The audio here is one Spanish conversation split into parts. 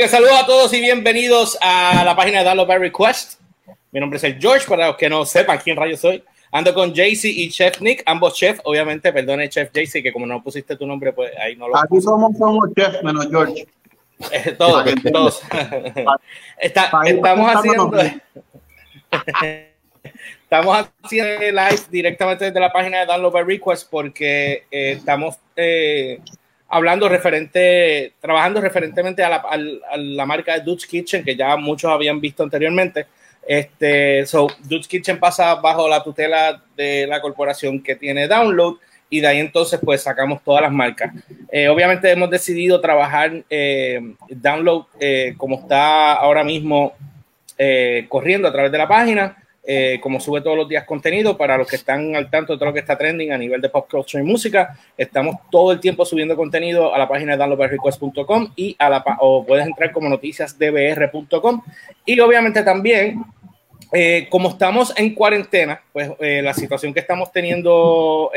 Así que saludos a todos y bienvenidos a la página de Download by Request. Mi nombre es el George, para los que no sepan quién rayo soy. Ando con JC y Chef Nick, ambos chef, obviamente, perdone Chef JC, que como no pusiste tu nombre, pues ahí no lo Aquí somos, somos chef, menos George. Eh, todos, todos. Está, estamos haciendo... Estamos haciendo live directamente desde la página de Download by Request porque eh, estamos eh, hablando referente, trabajando referentemente a la, a la marca de Dutch Kitchen, que ya muchos habían visto anteriormente. Este, so, Dutch Kitchen pasa bajo la tutela de la corporación que tiene Download y de ahí entonces pues sacamos todas las marcas. Eh, obviamente hemos decidido trabajar eh, Download eh, como está ahora mismo corriendo a través de la página eh, como sube todos los días contenido, para los que están al tanto de todo lo que está trending a nivel de pop culture y música, estamos todo el tiempo subiendo contenido a la página downloadbyrequest.com y a la o puedes entrar como noticiasdbr.com y obviamente también eh, como estamos en cuarentena, pues eh, la situación que estamos teniendo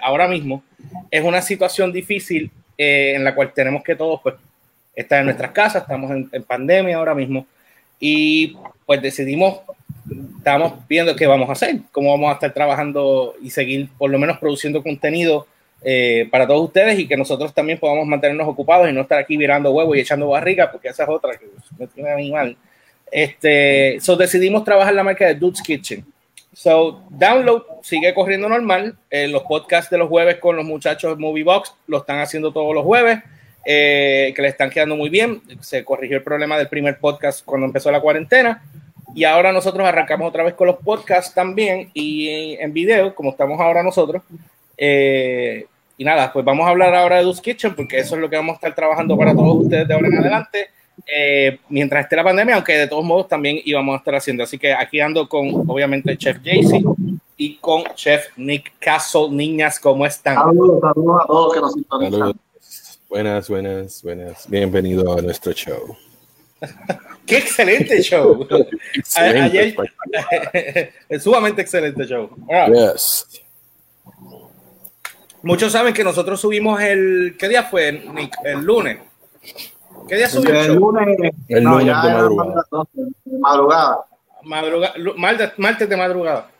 ahora mismo es una situación difícil en la cual tenemos que todos pues estar en nuestras casas, estamos en pandemia ahora mismo. Y pues decidimos estamos viendo qué vamos a hacer, cómo vamos a estar trabajando y seguir por lo menos produciendo contenido eh, para todos ustedes y que nosotros también podamos mantenernos ocupados y no estar aquí virando huevo y echando barriga, porque esa es otra que me tiene a mí mal. Este, so decidimos trabajar la marca de Dude's Kitchen. So, Download sigue corriendo normal. Eh, los podcasts de los jueves con los muchachos de Movie Box lo están haciendo todos los jueves, eh, que le están quedando muy bien. Se corrigió el problema del primer podcast cuando empezó la cuarentena. Y ahora nosotros arrancamos otra vez con los podcasts también y en video, como estamos ahora nosotros. Eh, y nada, pues vamos a hablar ahora de Dus Kitchen, porque eso es lo que vamos a estar trabajando para todos ustedes de ahora en adelante, eh, mientras esté la pandemia, aunque de todos modos también íbamos a estar haciendo. Así que aquí ando con, obviamente, Chef Jaycee y con Chef Nick Castle. Niñas, ¿cómo están? Saludos, saludos a todos que nos sintonizan. Buenas, buenas, buenas. Bienvenido a nuestro show. ¡Qué excelente show! Ayer, sumamente excelente show. Muchos saben que nosotros subimos el. ¿Qué día fue, Nick? El lunes. ¿Qué día subió el, el lunes? El lunes de madrugada. madrugada. Madrugada. Martes, martes de madrugada.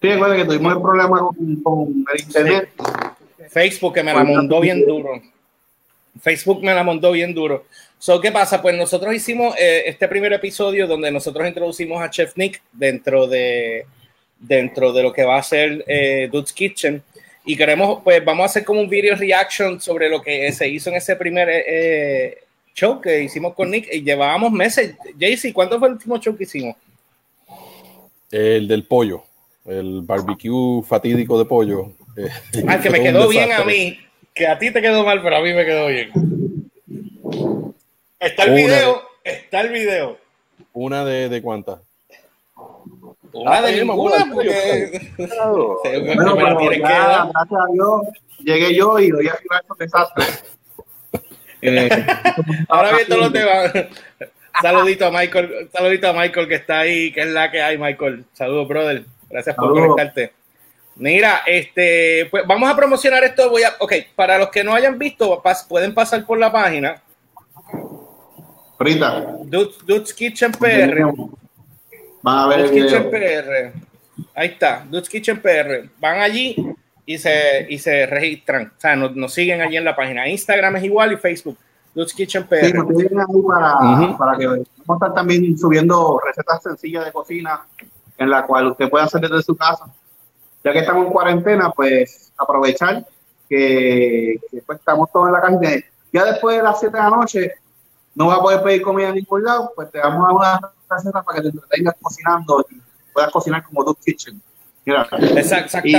Sí, recuerda que tuvimos el problema con, con el internet. Facebook que me la montó bien duro. Facebook me la montó bien duro. So, ¿qué pasa? Pues nosotros hicimos eh, este primer episodio donde nosotros introducimos a Chef Nick dentro de, dentro de lo que va a ser eh, Dude's Kitchen. Y queremos, pues vamos a hacer como un video reaction sobre lo que se hizo en ese primer eh, show que hicimos con Nick. Y llevábamos meses. Jaycee, ¿cuánto fue el último show que hicimos? El del pollo, el barbecue fatídico de pollo. Ah, que me quedó bien a mí, que a ti te quedó mal, pero a mí me quedó bien. Está el video, está el video. ¿Una de, de cuántas? Una de ninguna, porque... Bueno, pero ya, gracias a Dios, llegué yo y voy a firmar estos desastres. Eh, Ahora bien, todos los temas. Saludito a Michael, saludito a Michael que está ahí, que es la que hay, Michael. Saludos, brother. Gracias por Saludos. conectarte. Mira, este, pues vamos a promocionar esto. Voy a, ok, para los que no hayan visto, pas- pueden pasar por la página Ahorita. Dudes, Dudes Kitchen PR. Van a ver el Dudes Kitchen video. PR. Ahí está, Dudes Kitchen PR. Van allí y se, y se registran. O sea, nos, nos siguen allí en la página. Instagram es igual y Facebook. Dudes Kitchen PR. Sí, nos tienen ahí para, Ujú. para que vamos a estar también subiendo recetas sencillas de cocina en la cual usted puede hacer desde su casa. Ya que estamos en cuarentena, pues aprovechar que, que, pues, estamos todos en la casa. Ya después de las 7 de la noche no vas a poder pedir comida en ningún lado, pues te vamos a una receta para que te entretengas cocinando y puedas cocinar como Duke Kitchen. Mira, Exactamente. y,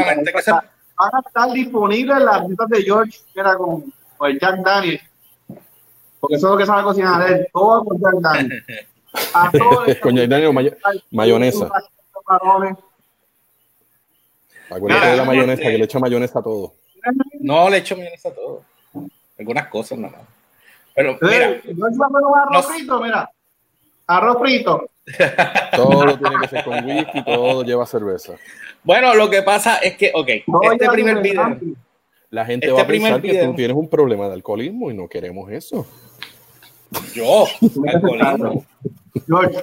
van a estar disponibles las recetas de George, que era con, con el Jack Daniel. Porque eso es lo que sabe cocinar él, todo con Jack Daniel. A todos Con Jack Daniel, mayo- mayonesa. Acuérdate de la mayonesa, que le echa mayonesa a todo. No le echo mayonesa a todo. Algunas cosas nada más. Pero mira, Eh, no es un arroz frito, mira. Arroz frito. Todo tiene que ser con whisky, todo lleva cerveza. bueno, lo que pasa es que, ok, Todo este primer video. La gente Este va a primer pensar que video- tú tienes un problema de alcoholismo y no queremos eso. Yo, alcoholismo. George,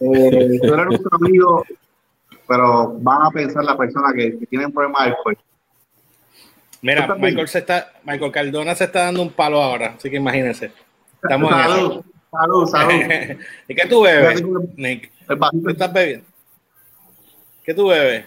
eh, tú eres nuestro amigo, pero van a pensar la persona que, que tiene un problema de alcohol. Mira, Michael, se está, Michael Cardona se está dando un palo ahora, así que imagínense. Estamos en salud, eso. salud, salud. ¿Y qué tú bebes, Nick? ¿Qué estás bebiendo? ¿Qué tú bebes?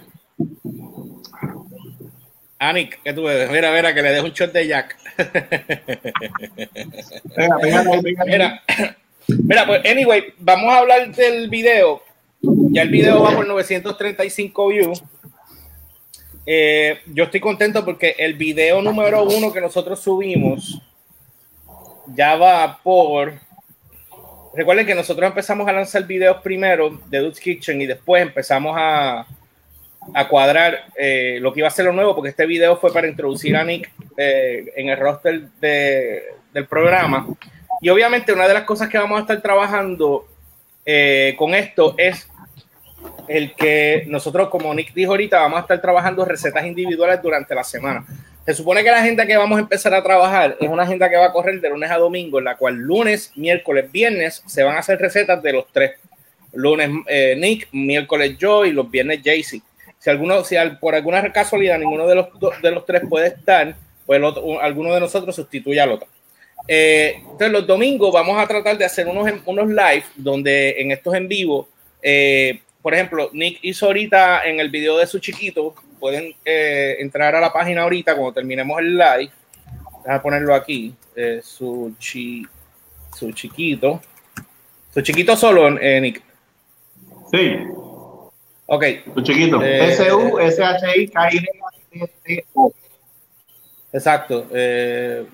Ah, Nick, ¿qué tú bebes? Mira, mira, que le dejo un shot de Jack. Mira, mira, pues, anyway, vamos a hablar del video. Ya el video va por 935 views. Eh, yo estoy contento porque el video número uno que nosotros subimos ya va por. Recuerden que nosotros empezamos a lanzar videos primero de Dude's Kitchen y después empezamos a, a cuadrar eh, lo que iba a ser lo nuevo, porque este video fue para introducir a Nick eh, en el roster de- del programa. Y obviamente una de las cosas que vamos a estar trabajando con esto es el que nosotros, como Nick dijo ahorita, vamos a estar trabajando recetas individuales durante la semana. Se supone que la agenda que vamos a empezar a trabajar es una agenda que va a correr de lunes a domingo, en la cual lunes, miércoles, viernes se van a hacer recetas de los tres. Lunes eh, Nick, miércoles yo y los viernes Jaycee. Si alguno, si al- por alguna casualidad ninguno de los, de los tres puede estar, pues otro- un- alguno de nosotros sustituye al otro. Eh, entonces los domingos vamos a tratar de hacer unos, unos live donde en estos en vivo, eh, por ejemplo, Nick hizo ahorita en el video de su chiquito, pueden eh, entrar a la página ahorita cuando terminemos el live, déjame ponerlo aquí, eh, su, chi, su chiquito, su chiquito solo, eh, Nick. Sí, Ok, tu chiquito. Eh, S-U-S-H-I-K-I-T-O. exacto. Eh,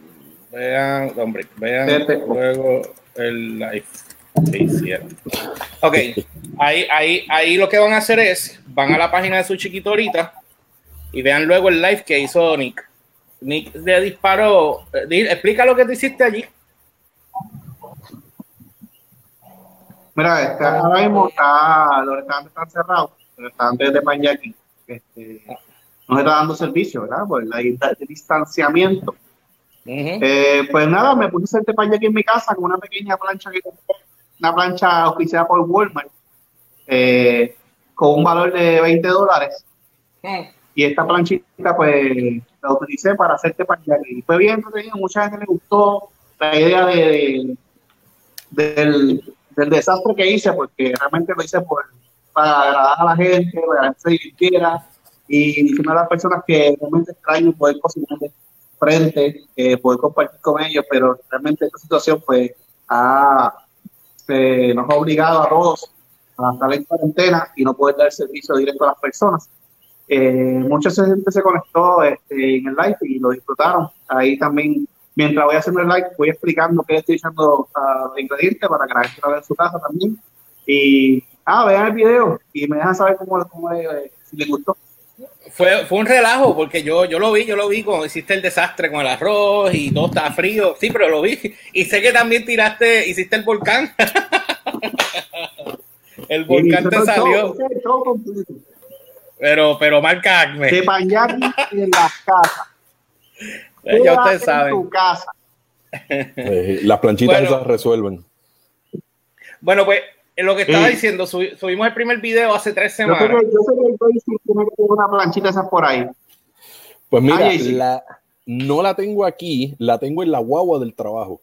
vean, hombre, vean luego el live que hicieron. Ok, ahí, ahí, ahí lo que van a hacer es, van a la página de su chiquito ahorita y vean luego el live que hizo Nick. Nick le disparó. eh, explica lo que tú hiciste allí. Mira, este, ahora mismo está, los restaurantes están cerrados, los restaurantes de Panyaki. Este, no se está dando servicio, ¿verdad? Por el distanciamiento. Eh, pues nada, me puse a hacer Teppanyaki en mi casa con una pequeña plancha que compré, una plancha auspiciada por Walmart, eh, con un valor de 20 dólares. Y esta planchita, pues, la utilicé para hacer teppanyaki. Y fue bien entretenido, mucha gente le gustó la idea de, del, del desastre que hice, porque realmente lo hice por, para agradar a la gente, para que la gente se divirtiera. Y una de las personas que realmente extraño poder cocinar de frente, eh, poder compartir con ellos, pero realmente esta situación, pues, ha, eh, nos ha obligado a todos a estar en cuarentena y no poder dar servicio directo a las personas. Eh, mucha gente se conectó este, en el live y lo disfrutaron. Ahí también, mientras voy haciendo el live, voy explicando qué estoy echando a los ingredientes para que la gente lo vea en su casa también. Y, ah, vean el video y me dejan saber cómo, cómo eh, si les gustó. Fue, fue un relajo porque yo, yo lo vi, yo lo vi cuando hiciste el desastre con el arroz y todo estaba frío. Sí, pero lo vi. Y sé que también tiraste, hiciste el volcán. el volcán te salió. todo-. Pero, pero marca Acme. Teppanyaki en las casas. Ya ustedes en saben. tu casa. Eh, las planchitas Bueno. esas resuelven. Bueno, pues en lo que estaba Sí. diciendo, subi- subimos el primer video hace tres Yo sé que, semanas. yo sé que el tiene que una planchita esa por ahí. Pues mira, la, no la tengo aquí, la tengo en la guagua del trabajo.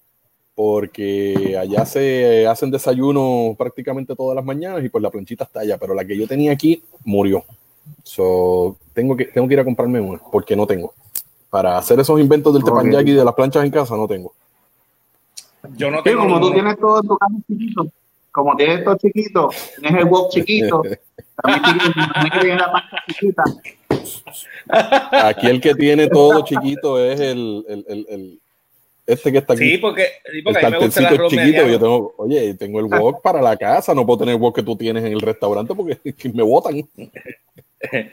Porque allá se hacen desayuno prácticamente todas las mañanas y pues la planchita está allá, pero la que yo tenía aquí murió. So, tengo, que, tengo que ir a comprarme una, porque no tengo. Para hacer esos inventos del Ok. teppanyaki y de las planchas en casa, no tengo. Yo no Sí, tengo como tú tienes todo en tu casa chiquito, como tienes esto chiquito, tienes el wok chiquito, también la chiquita. Aquí el que tiene todo chiquito es el, el- el- el- este que está aquí. Sí, porque, sí, el porque a mí me gusta el arroz chiquito, yo tengo, oye, tengo el wok para la casa, no puedo tener el wok que tú tienes en el restaurante porque me botan,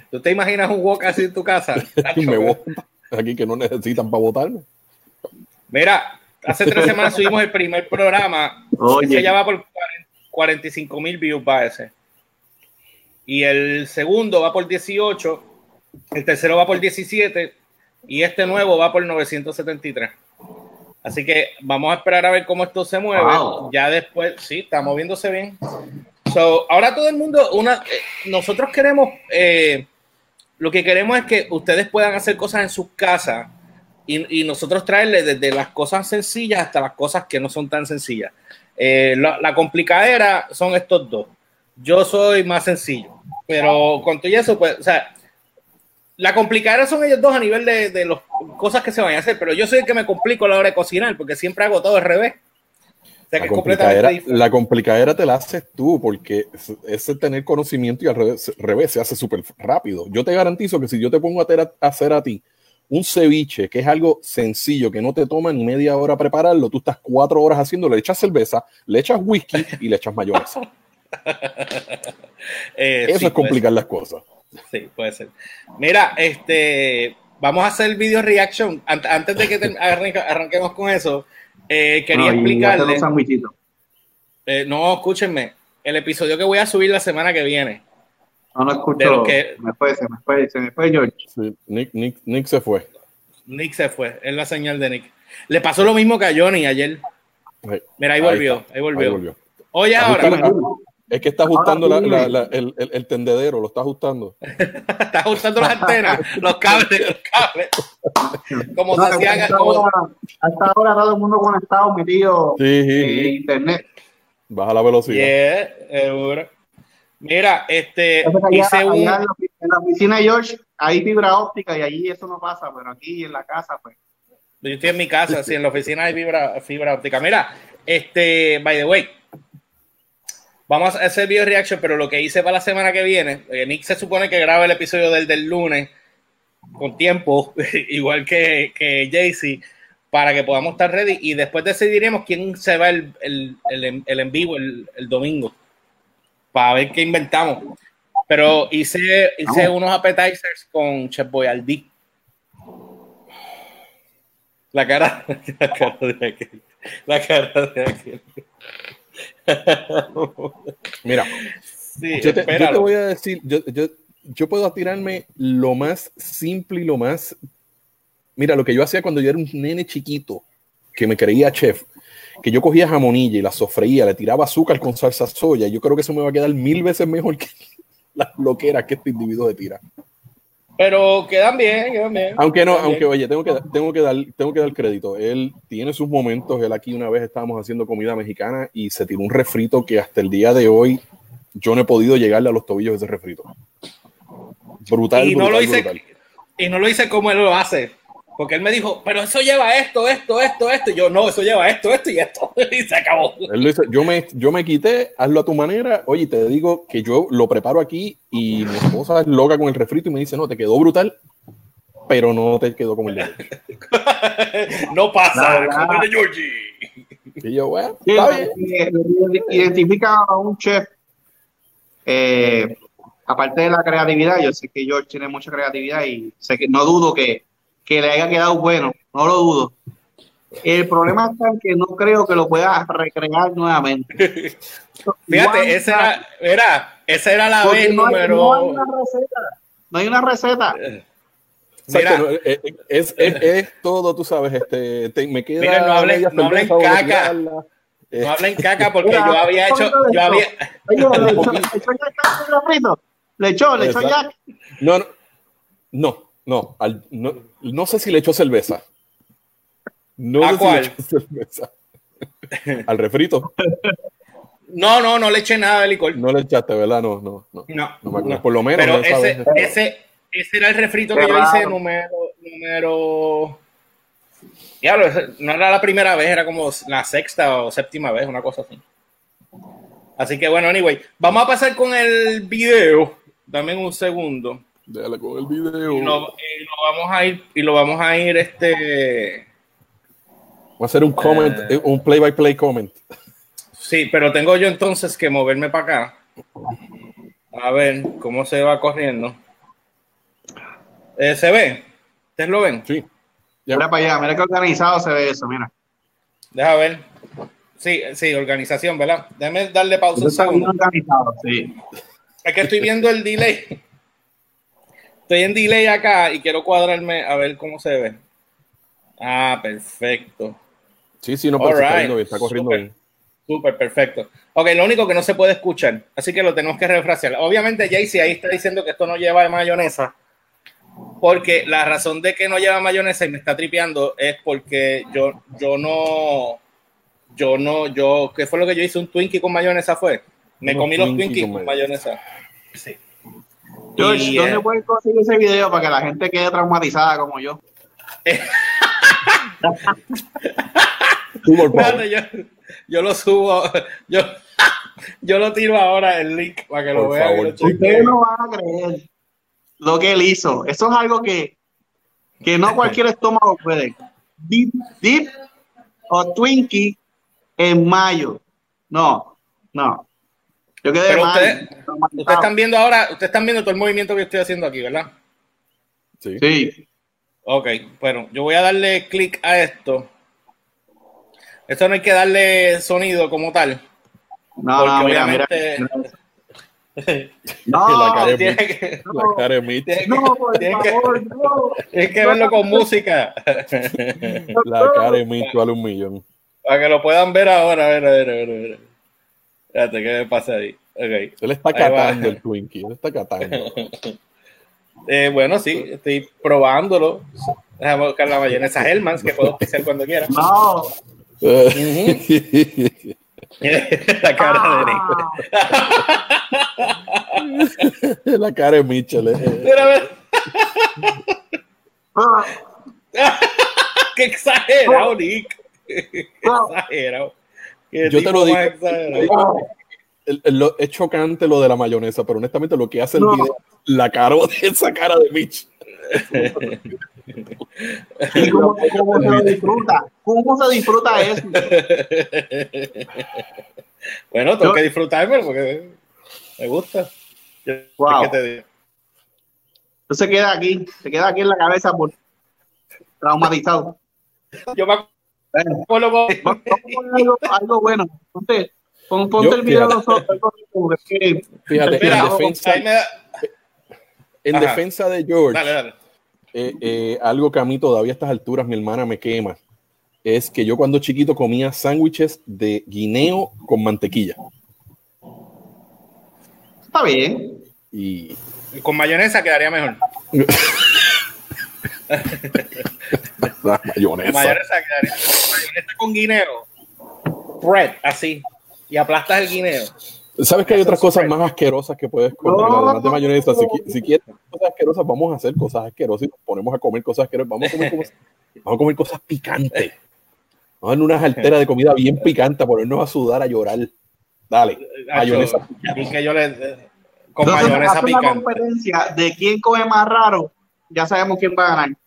¿Tú te imaginas un wok así en tu casa? me botan aquí que no necesitan para votarme. Mira, hace tres semanas subimos el primer programa. Oye. Ese ya va por 45 mil views va ese. Y el segundo va por 18. El tercero va por 17. Y este nuevo va por 973. Así que vamos a esperar a ver cómo esto se mueve. Wow. Ya después, sí, está moviéndose bien. So, ahora todo el mundo, una, eh, nosotros queremos, eh, lo que queremos es que ustedes puedan hacer cosas en sus casas y, y nosotros traerles desde las cosas sencillas hasta las cosas que no son tan sencillas. Eh, la, la complicadera son estos dos. Yo soy más sencillo, pero con todo eso, pues, o sea, la complicadera son ellos dos a nivel de, de las cosas que se van a hacer, pero yo soy el que me complico a la hora de cocinar porque siempre hago todo al revés. O sea, La complicadera, la complicadera te la haces tú, porque es- ese tener conocimiento y al revés, revés se hace súper rápido. Yo te garantizo que si yo te pongo a, ter- a hacer a ti un ceviche, que es algo sencillo, que no te toma ni media hora prepararlo, tú estás cuatro horas haciéndolo, le echas cerveza, le echas whisky y le echas mayonesa. Eh, Eso sí, es complicar las cosas. Sí, puede ser. Mira, este, vamos a hacer video reaction. Ant- antes de que te- arranque- arranquemos con eso, eh, quería No, explicarle. eh, no, escúchenme. El episodio que voy a subir la semana que viene. No lo De escucho. lo que- Me fue, se me fue, se me fue George. Sí, Nick, Nick, Nick se fue. Nick se fue. Es la señal de Nick. Le pasó lo mismo que a Johnny ayer. Mira, ahí volvió. Ahí volvió. ahí volvió. Oye, ahora. Es que está ajustando la- Ahora sí. la- la- el, el- el tendedero, lo está ajustando. Está ajustando las antenas, los cables, los cables. Como No, se hacían. hasta, como- hasta ahora todo el mundo conectado, metido Sí, sí, en sí. internet. Baja la velocidad. Yeah, seguro. Mira, este, allá, hice allá un. en, la, ofi- en la oficina de George hay fibra óptica y allí eso no pasa, pero aquí en la casa, pues. Yo estoy en mi casa, sí, en la oficina hay fibra, fibra óptica. Mira, este, by the way, vamos a hacer video reaction, pero lo que hice para la semana que viene, eh, Nick se supone que graba el episodio del, del lunes con tiempo, igual que, que Jaycee, para que podamos estar ready y después decidiremos quién se va el, el, el, en- el en vivo el, el domingo para ver qué inventamos. Pero hice, hice Vamos. unos appetizers con Chef Boyardee. La cara, la cara de aquel. La cara de aquel. Mira, Sí, yo te, yo te voy a decir, yo, yo, yo puedo tirarme lo más simple y lo más. Mira, lo que yo hacía cuando yo era un nene chiquito, que me creía chef, que yo cogía jamonilla y la sofreía, le tiraba azúcar con salsa soya, yo creo que eso me va a quedar mil veces mejor que las loqueras que este individuo se tira. Pero quedan bien, quedan bien. Aunque no, aunque bien. oye, tengo que, tengo que dar, tengo que dar crédito. Él tiene sus momentos. Él aquí una vez estábamos haciendo comida mexicana y se tiró un refrito que hasta el día de hoy yo no he podido llegarle a los tobillos de ese refrito. Brutal, y no brutal, lo hice brutal. y no lo hice como él lo hace porque él me dijo pero eso lleva esto esto esto esto y yo no eso lleva esto esto y esto y se acabó Él dice, yo me, yo me quité, hazlo a tu manera. Oye, te digo que yo lo preparo aquí y mi esposa es loca con el refrito y me dice, no, te quedó brutal, pero no te quedó como el de George". no pasa como el de Georgie Y yo, bueno, Sí, está bien. identifica a un chef, eh, aparte de la creatividad, yo sé que George tiene mucha creatividad y sé que no dudo que, que le haya quedado bueno, no lo dudo. El problema está en que no creo que lo pueda recrear nuevamente. fíjate esa era era esa era la vez no hay, no hay número una receta. No hay una receta. Exacto, Mira. eh, eh, es, es, es todo, tú sabes, este, te- me queda Mira, no hablen- no hablen caca. Eh, no hablen caca porque Mira, yo había hecho yo había Oye, le echó, le echó ya el refrito. Le echó, le echó ya. Exacto. no, no, no, no, al- no, no sé si le echó cerveza. No ¿A sé cuál? si le echó cerveza. Al refrito. no no no le eché nada de licor No le echaste, ¿verdad? No, no, no. no. Por lo menos. pero ese, ese ese era el refrito que yo hice número número Diablo, no era la primera vez, era como la sexta o séptima vez, una cosa así. Así que bueno, anyway, vamos a pasar con el video. Dame un segundo. Déjale con el video. Y lo, y lo vamos a ir, y lo vamos a ir, este. Voy a hacer un comment, Eh. un play by play comment. Sí, pero tengo yo entonces que moverme para acá. A ver cómo se va corriendo. Eh, ¿Se ve? ¿Ustedes lo ven? Sí. Ya. Mira para allá, mira qué organizado se ve eso, mira. Deja ver. Sí, sí, organización, ¿verdad? Déjame darle pausa un está bien segundo. organizado, sí. Es que estoy viendo el delay. Estoy en delay acá y quiero cuadrarme a ver cómo se ve. Ah, perfecto. Sí, sí, no, pero está corriendo bien, está corriendo Super. bien. Súper, perfecto. Ok, lo único que no se puede escuchar, así que lo tenemos que refrasear. Obviamente, Jaycee ahí está diciendo que esto no lleva mayonesa, porque la razón de que no lleva mayonesa y me está tripeando es porque yo, yo no, yo no, yo, ¿qué fue lo que yo hice? ¿Un Twinkie con mayonesa fue? Me comí los Twinkie Twinkies con con mayonesa. Sí. George, Y, ¿dónde eh, puedes conseguir ese video para que la gente quede traumatizada como yo? Espérate, yo, yo lo subo, yo, yo lo tiro ahora el link para que lo Por vean. lo chequen. Ustedes no van a creer lo que él hizo. Eso es algo que, que no cualquier estómago puede. Dip, dip o Twinkie en mayo. No, no. Yo quedé Pero mal. ustedes-. Ustedes están viendo ahora, ustedes están viendo todo el movimiento que estoy haciendo aquí, ¿verdad? Sí. Sí. Ok, bueno, yo voy a darle clic a esto. Esto no hay que darle sonido como tal. No, no, mira, mira. obviamente- No, La cara tiene que, La cara de Mitch. tiene que- no, por tiene que- favor, no. tienes que verlo con música. La cara de Mitch vale un millón. Para que lo puedan ver ahora. A ver, a ver, a ver. A ver. Espérate, ¿qué me pasa ahí? Ok. Él está catando el Twinkie. Él está catando. Eh, bueno, sí, estoy probándolo. Déjame buscar la mayonesa Hellmann's que puedo pisar cuando quiera. No. la cara de Nick. La cara de Mitchell. eh. Ah, Qué exagerado, Nick. Qué exagerado. Yo te lo digo. El- el- es chocante lo de la mayonesa, pero honestamente lo que hace el No. video, la cara de esa cara de Mitch. ¿Y cómo, cómo se disfruta? ¿Cómo se disfruta eso? Bueno, tengo Yo- que disfrutarme porque me gusta. Yo- Wow. ¿qué te se queda aquí, se queda aquí en la cabeza por traumatizado. Yo me Bueno, vamos a poner algo, algo bueno. Ponte, pon- ponte Yo, el video de fíjate. nosotros. algo como que- Fíjate, Mira, en defensa, en defensa de George, Dale, dale. eh, eh, algo que a mí todavía a estas alturas mi hermana me quema, es que yo cuando chiquito comía sándwiches de guineo con mantequilla. Está bien. Y Con mayonesa quedaría mejor. la mayonesa. Mayonesa con guineo. Bread, así. Y aplastas el guineo. ¿Sabes que hay otras cosas más asquerosas que puedes comer? No. Además de mayonesa, si, qui- si quieres cosas asquerosas, vamos a hacer cosas asquerosas y nos ponemos a comer cosas asquerosas. Vamos a comer, cosas- vamos a comer cosas picantes. Vamos a dar unas alteras de comida bien picante, a ponernos a sudar, a llorar. Dale, mayonesa. Y que yo le. Con Entonces, mayonesa hace una picante. competencia de quién come más raro. Ya sabemos quién va a ganar.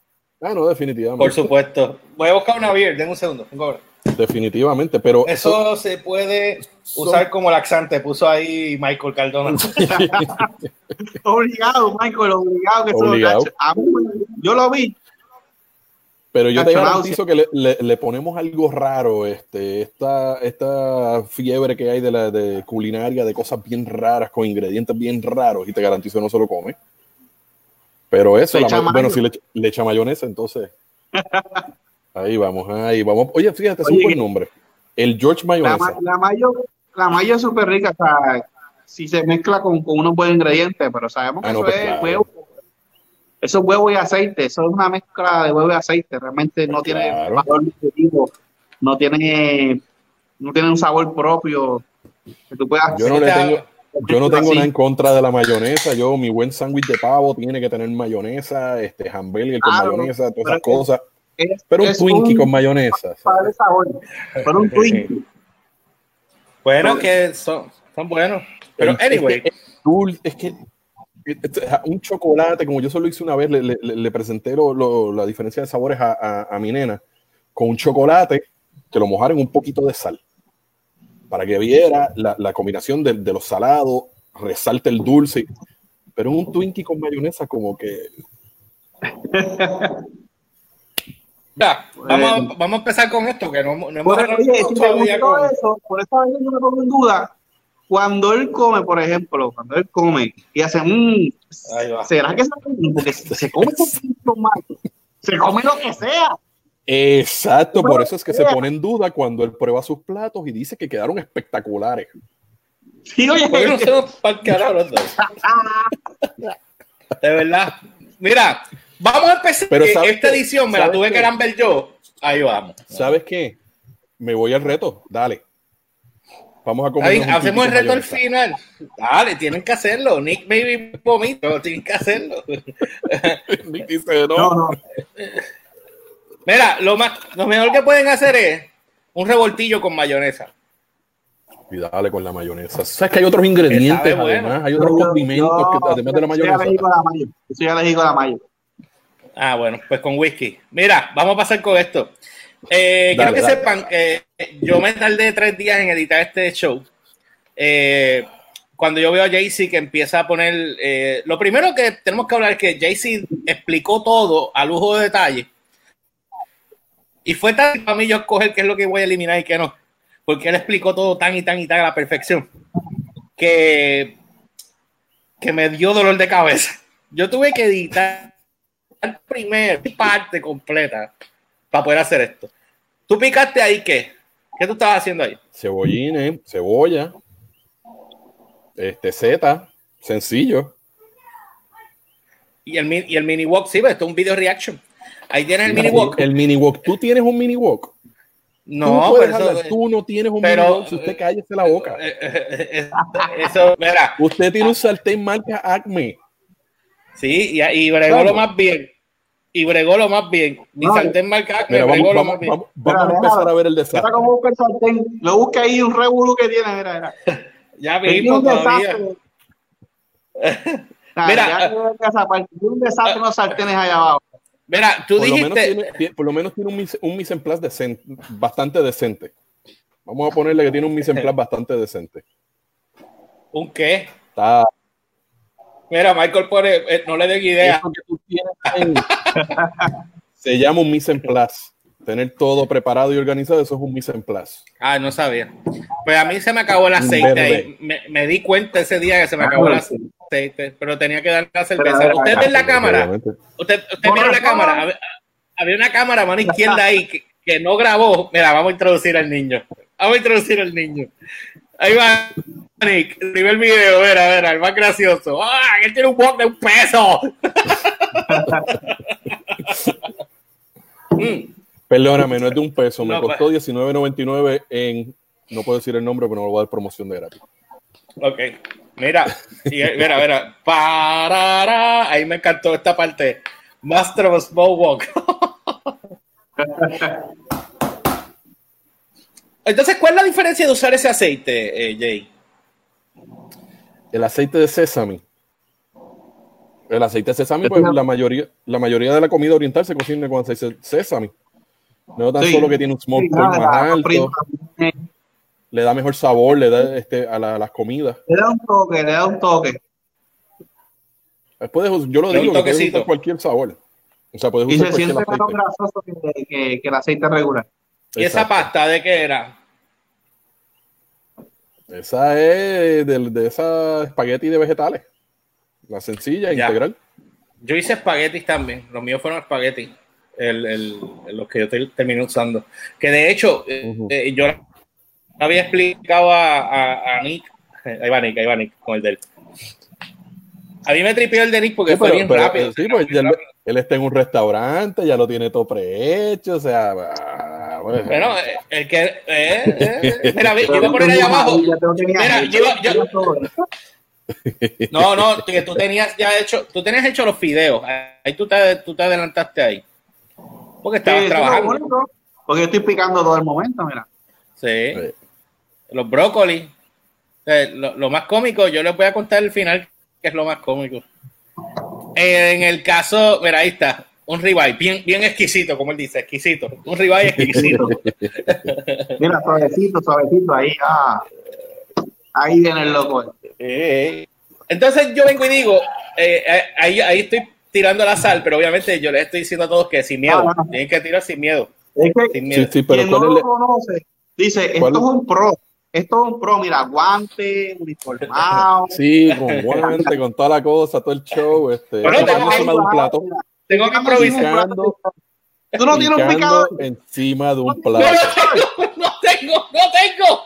Ah, no, definitivamente. Por supuesto. Voy a buscar una beer, den un segundo. favor. Definitivamente, pero Eso se puede usar como laxante, puso ahí Michael Cardona. Obligado, Michael, obligado que se lo Obligado. mí, Yo lo vi. Pero yo te garantizo que le, le- le ponemos algo raro, este, esta, esta fiebre que hay de la de culinaria, de cosas bien raras, con ingredientes bien raros, y te garantizo que no se lo come. Pero eso, la bueno, si le, echa- le echa mayonesa, entonces. Ahí vamos, ahí vamos. Oye, fíjate, es un buen nombre. El George La, Mayonesa. ma- la mayo, la mayo es súper rica. O sea, si se mezcla con, con unos buenos ingredientes, pero sabemos que Ah, no, eso pues es claro. huevo. Eso es huevo y aceite. Eso es una mezcla de huevo y aceite. Realmente no tiene Claro. valor nutritivo. No tiene, no tiene un sabor propio que tú puedas Yo no le tengo, yo no tengo así. nada en contra de la mayonesa. Yo, mi buen sándwich de pavo tiene que tener mayonesa, este hamburger con Claro, mayonesa, todas pero esas cosas. Es- Pero un Twinkie un- con mayonesa. para ¿sabes? el sabor. Pero un Twinkie. Bueno, que son, son buenos. Pero, anyway, es dul- es que un chocolate, como yo solo hice una vez, le, le- le presenté lo- lo- la diferencia de sabores a, a- a mi nena, con un chocolate que lo mojaron un poquito de sal, para que viera la, la combinación de, de los salados, resalte el dulce, pero un Twinkie con mayonesa como que... ya, vamos, a, vamos a empezar con esto, que no, no hemos Por, arrancado oye, si te todavía gustó con- eso, por eso a veces yo me pongo en duda. Cuando él come, por ejemplo, cuando él come y hace, mmm. ¿será que se come? Porque se se come con mal, se come lo que sea. Exacto, por eso es que se pone en duda cuando él prueba sus platos y dice que quedaron espectaculares. Sí, oye, ¿por qué no se nos De verdad. Mira, vamos a empezar. Pero esta edición me la tuve que ver yo. Ahí vamos. ¿Sabes qué? Me voy al reto. Dale. Vamos a comer. hacemos el reto al final. Dale, tienen que hacerlo. Nick maybe vomito, tienen que hacerlo. Nick dice no. no, no. Mira, lo, más, lo mejor que pueden hacer es un revoltillo con mayonesa. Y dale con la mayonesa. ¿Sabes que hay otros ingredientes además? Hay otros condimentos que además de la mayonesa. Yo ya le digo la mayo. Ah, bueno, pues con whisky. Mira, vamos a pasar con esto. Eh, quiero que sepan que yo me tardé tres días en editar este show. Eh, cuando yo veo a Jaycee que empieza a poner. Eh, lo primero que tenemos que hablar es que Jaycee explicó todo a lujo de detalle y fue tan para mí yo escoger qué es lo que voy a eliminar y qué no. Porque él explicó todo tan y tan y tan a la perfección. Que, que me dio dolor de cabeza. Yo tuve que editar la primera parte completa para poder hacer esto. ¿Tú picaste ahí qué? ¿Qué tú estabas haciendo ahí? Cebollines, cebolla, este Z, sencillo. Y el, y el mini walk, sí, esto es un video reaction. Ahí tienes el mini walk. El mini walk. ¿Tú tienes un mini walk? No, pero tú no tienes un mini walk. Si usted cállese la boca. Eh, eh, eh, eso, mira. Usted tiene un sartén marca Acme. Sí, y, y bregó lo más bien. Y bregó lo más bien. Mi sartén marca Acme mira, bregó vamos, lo más bien. Vamos, vamos a empezar a ver el desastre. Mira cómo busca el sartén. Lo busca ahí un revolú que tiene. Mira, mira. ya vimos todavía. mira, ya un desastre unos sartenes allá abajo. Mira, tú dijiste. tiene, por lo menos tiene un, un mise en place decente, bastante decente. Vamos a ponerle que tiene un mise en place bastante decente. ¿Un qué? Está. Mira, Michael pone, eh, no le den idea. se llama un mise en place. Tener todo preparado y organizado, eso es un mise en place. Ah, no sabía. Pues a mí se me acabó el aceite. Me, me, di cuenta ese día que se me acabó el aceite pero tenía que dar la cerveza. ¿Usted ve la cámara? ¿Usted, usted la cámara? Había una cámara a mano izquierda ahí que, no grabó. Mira, vamos a introducir al niño. Vamos a introducir al niño. Ahí va Nick, el video, mira, mira, el más gracioso. ¡Ah! Él tiene un bot de un peso. Perdóname, no es de un peso, me costó $19.99 en, no puedo decir el nombre, pero no lo voy a dar promoción de gratis. Ok. Mira, mira, mira. Parará. Ahí me encantó esta parte. Master of Small Walk. Entonces, ¿cuál es la diferencia de usar ese aceite, eh, Jay? El aceite de sésamo. El aceite de sésamo, pues la mayoría, la mayoría de la comida oriental se cocina con aceite de sésamo. No tan solo que tiene un smoke point más alto le da mejor sabor, le da este, a, las comidas. Le da un toque, le da un toque. Después yo lo digo, que puedes usar cualquier sabor. O sea, puedes y se siente menos grasoso que, que, que, el aceite regular. ¿Y esa pasta de qué era? Esa es de, de esa espagueti de vegetales. La sencilla, integral. Yo hice espaguetis también. Los míos fueron espaguetis. El, el, los que yo terminé usando. Que de hecho, uh -huh. eh, yo había explicado a, a, Nick, ahí va Nick, ahí va Nick con el del. A mí me tripió el de Nick porque fue bien rápido. Sí, pues él, está en un restaurante, ya lo tiene todo prehecho, o sea. Ah, bueno, bueno el que. Eh, eh, mira, yo voy a poner ahí abajo. Mira, yo, no, no, que tú tenías ya hecho, tú tenías hecho los fideos. Ahí tú te, tú te adelantaste ahí. Porque estabas trabajando. porque yo estoy picando todo el momento, mira. Sí los brócolis. lo, más cómico, yo les voy a contar el final, que es lo más cómico. En el caso, mira, ahí está, un ribeye, bien, bien exquisito, como él dice, exquisito. Un ribeye exquisito. mira, suavecito, suavecito, ahí, ah, ahí viene el loco. Entonces yo vengo y digo, eh, eh, ahí, ahí estoy tirando la sal, pero obviamente yo les estoy diciendo a todos que sin miedo, ah, tienen que tirar sin miedo. Es que, sin miedo. Sí, pero no lo conoce, dice, esto es un pro esto es un pro, mira, guante, uniformado. Sí, con guante, con toda la cosa, todo el show. Este, bueno, tengo, que, un plato. tengo que improvisar. Tú no tienes un picador. encima de un No, plato. no tengo, no tengo.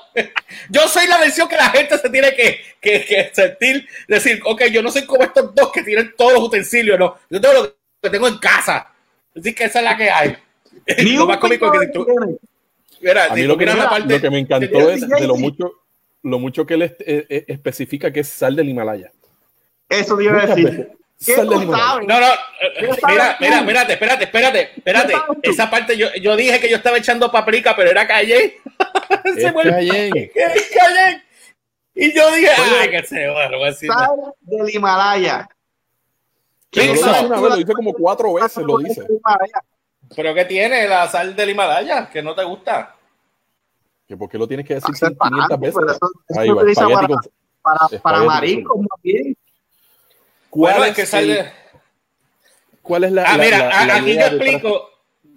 Yo soy la versión que la gente se tiene que, que, que sentir, decir, ok, yo no soy como estos dos que tienen todos los utensilios, no. Yo tengo lo que tengo en casa. Así que esa es la que hay. Ni lo más cómico que tú, tienes. A mí lo que, me, la parte, lo que me encantó es de lo mucho, lo mucho que él eh, eh, especifica que es sal del Himalaya. Eso te iba a decir. ¿Qué Sal del Himalaya. No, no, eh, ¿Qué mira, mira, espérate, espérate, espérate, espérate. ¿Qué? Esa parte yo, yo dije que yo estaba echando paprika, pero era calle. Se es Cayenne. Y yo dije, ay, que se va, no voy a decir nada. Sal del Himalaya. No lo dice una vez, lo dice como cuatro veces, lo dice. Pero ¿qué tiene la sal del Himalaya? Que no te gusta. Que ¿Por qué lo tienes que decir Hacer 500 fanático, veces? eso- eso Ahí va, para- con- Para, para mariscos, más bien. ¿Cuál Bueno, es que sal el- de... ¿Cuál es la, Ah, la- mira, la- a- la aquí yo explico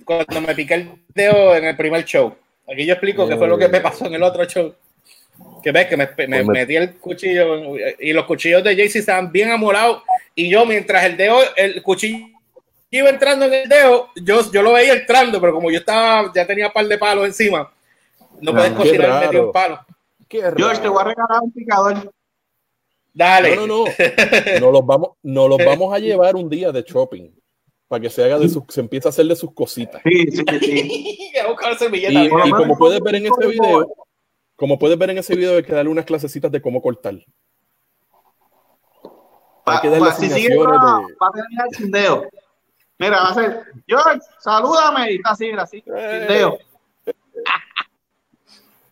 cuando me piqué el dedo en el primer show. Aquí yo explico qué fue lo que me pasó en el otro show. Que ves que me, me Pues me- metí el cuchillo y los cuchillos de Jaycee estaban bien amorados. Y yo, mientras el dedo, el cuchillo iba entrando en el dedo, yo, yo lo veía entrando, pero como yo estaba, ya tenía un par de palos encima, no puedes cocinar medio un palo. Qué George, te voy a regalar un picador. Dale. No, no, no. Nos los vamos, nos los vamos a llevar un día de shopping para que se haga de sus, se empiece a hacer de sus cositas. Sí, sí, sí. Y, como puedes ver en ese con- video, como puedes ver en ese video, hay que darle unas clasecitas de cómo cortar. Hay Pa- que darle pa- si sigue asignaciones va, de- va a terminar sin dedo. Mira, va a ser, George, salúdame. Y está así, mira, así, Eh.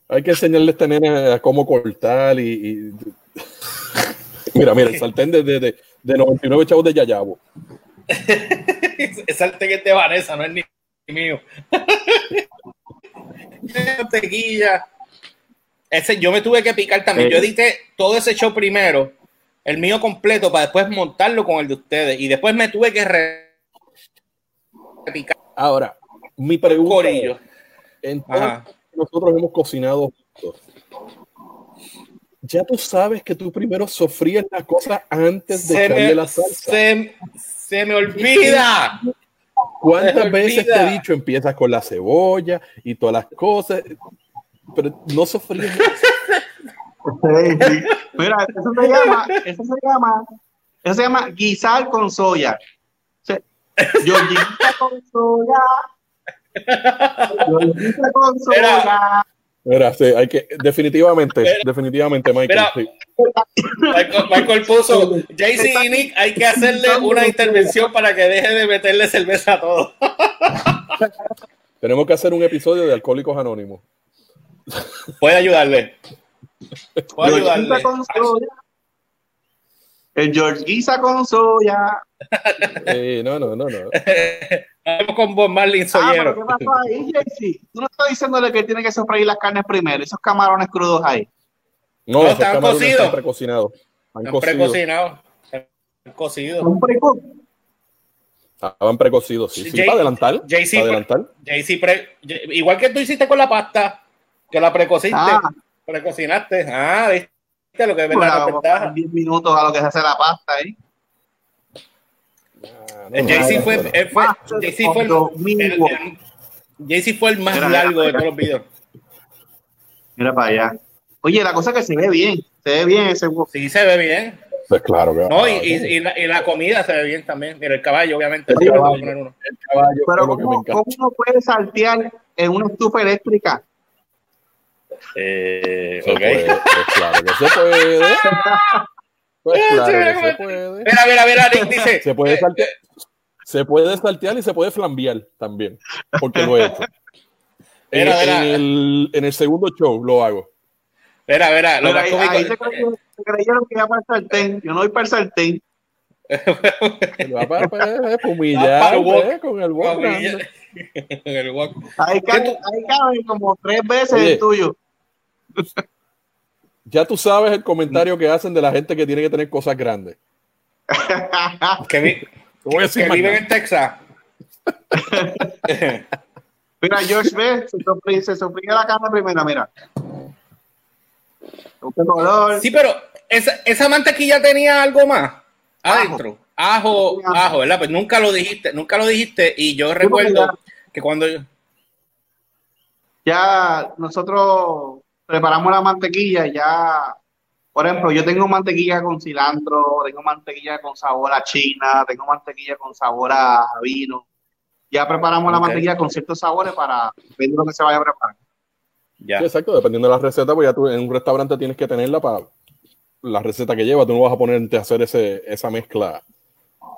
Hay que enseñarle a este nene a cómo cortar y, y- mira, mira, el sartén de, de, de, de 99 chavos de Yayabo. Ese sartén es de Vanessa, no es ni mío. Mantequilla. Ese, yo me tuve que picar también. Eh. Yo edité todo ese show primero, el mío completo, para después montarlo con el de ustedes. Y después me tuve que re- picar Ahora, mi pregunta corillo. es, entonces. Nosotros hemos cocinado juntos. Ya tú sabes que tú primero sofrías las cosas antes de Se echarle me, la salsa. se, se me olvida. ¿Cuántas me veces te olvida. he dicho empiezas con la cebolla y todas las cosas? Pero no sofríes. Mira, eso se llama, eso se llama, eso se llama guisar con soya. O sea, soya. Georgita con soya. Mira, sí, hay que, definitivamente, Mira. definitivamente, Michael. Mira. sí. Michael, Michael puso, Jaycee y Nick, hay que hacerle una intervención para que deje de meterle cerveza a todo. Tenemos que hacer un episodio de Alcohólicos Anónimos. Puede ayudarle. Puede ayudarle. El George Guisa con soya. Eh, no, no, no, no. Vamos con Bob Marlin Ah, pero Sollero. ¿qué pasó ahí, Jaycee? Tú no estás diciéndole que tiene que sofreír las carnes primero, esos camarones crudos ahí. No, camarones cocidos. están precocinados. Están Están cocidos. precocinados. Están cocidos. Estaban precocidos, sí. sí para adelantar. Para adelantar. Jaycee pre- igual que tú hiciste con la pasta, que la precociste, Ah. precocinaste. Ah, viste lo que es verdad, Bueno, la vamos a ventaja. poner 10 minutos a lo que se hace la pasta ahí. Ah, Eh, no, fue, él fue, fue el, el- fue el más Mira, largo de todos los videos. Mira para allá. Oye, la cosa es que se ve bien. Se ve bien ese huevo. Sí, se ve bien. Pues claro que No, y, ah, y, y la, y la comida se ve bien también. Mira, el caballo, obviamente. El caballo. Pero lo que ¿cómo. ¿cómo uno puede saltear en una estufa eléctrica? Eh, Se ok. puede, pues claro que se puede. Pues claro que se puede. Mira, mira, mira, Nick dice. Se puede saltear. Se puede saltear y se puede flambear también, porque lo he hecho. En, Mira, mira. en el, en el segundo show lo hago. Mira, mira, lo ahí, ahí se, creyeron, se creyeron que iba para el sartén. Yo no voy para el sartén. Va para, para humillar el con el grande. el wok. Ahí ¿Qué caben, tú- ahí caben como tres veces Oye. el tuyo. Ya tú sabes el comentario que hacen de la gente que tiene que tener cosas grandes. Que, vi- Te voy a decir que viven en Texas. Mira, George ve, se sofría, se sofría la carne primero, mira. Sí, pero esa, esa mantequilla tenía algo más adentro. Ajo, Ajo. ¿verdad? Pues nunca lo dijiste, nunca lo dijiste. Y yo recuerdo Que cuando ya nosotros preparamos la mantequilla, ya, por ejemplo, yo tengo mantequilla con cilantro, tengo mantequilla con sabor a china, tengo mantequilla con sabor a vino. Ya preparamos la mantequilla con ciertos sabores para ver lo que se vaya a preparar. ya. Sí, exacto, dependiendo de la receta, pues ya tú en un restaurante tienes que tenerla para la receta que lleva. Tú no vas a ponerte a hacer ese, esa mezcla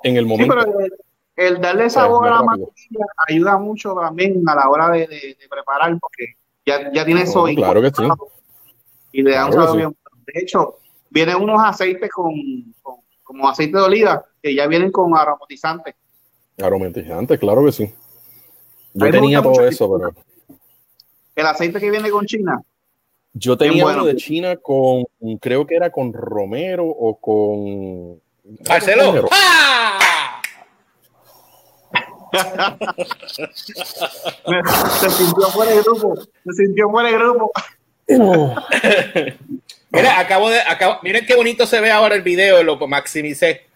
en el Sí, momento. pero el, el darle sabor a la mantequilla ayuda mucho también a la hora de, de- de preparar, porque ya, ya tiene eso No, claro que sí. Y le da un sabor sí. bien. De hecho, vienen unos aceites con, con- como aceite de oliva, que ya vienen con aromatizantes. Aromatizante, claro que sí. Yo tenía todo eso, pero El aceite que viene con China, yo tenía bueno. uno de China con, creo que era con Romero o con... Marcelo. ¡Ah! se sintió fuera del grupo, se sintió fuera del grupo. Mira, acabo de, acabo, miren qué bonito se ve ahora el video, lo maximicé.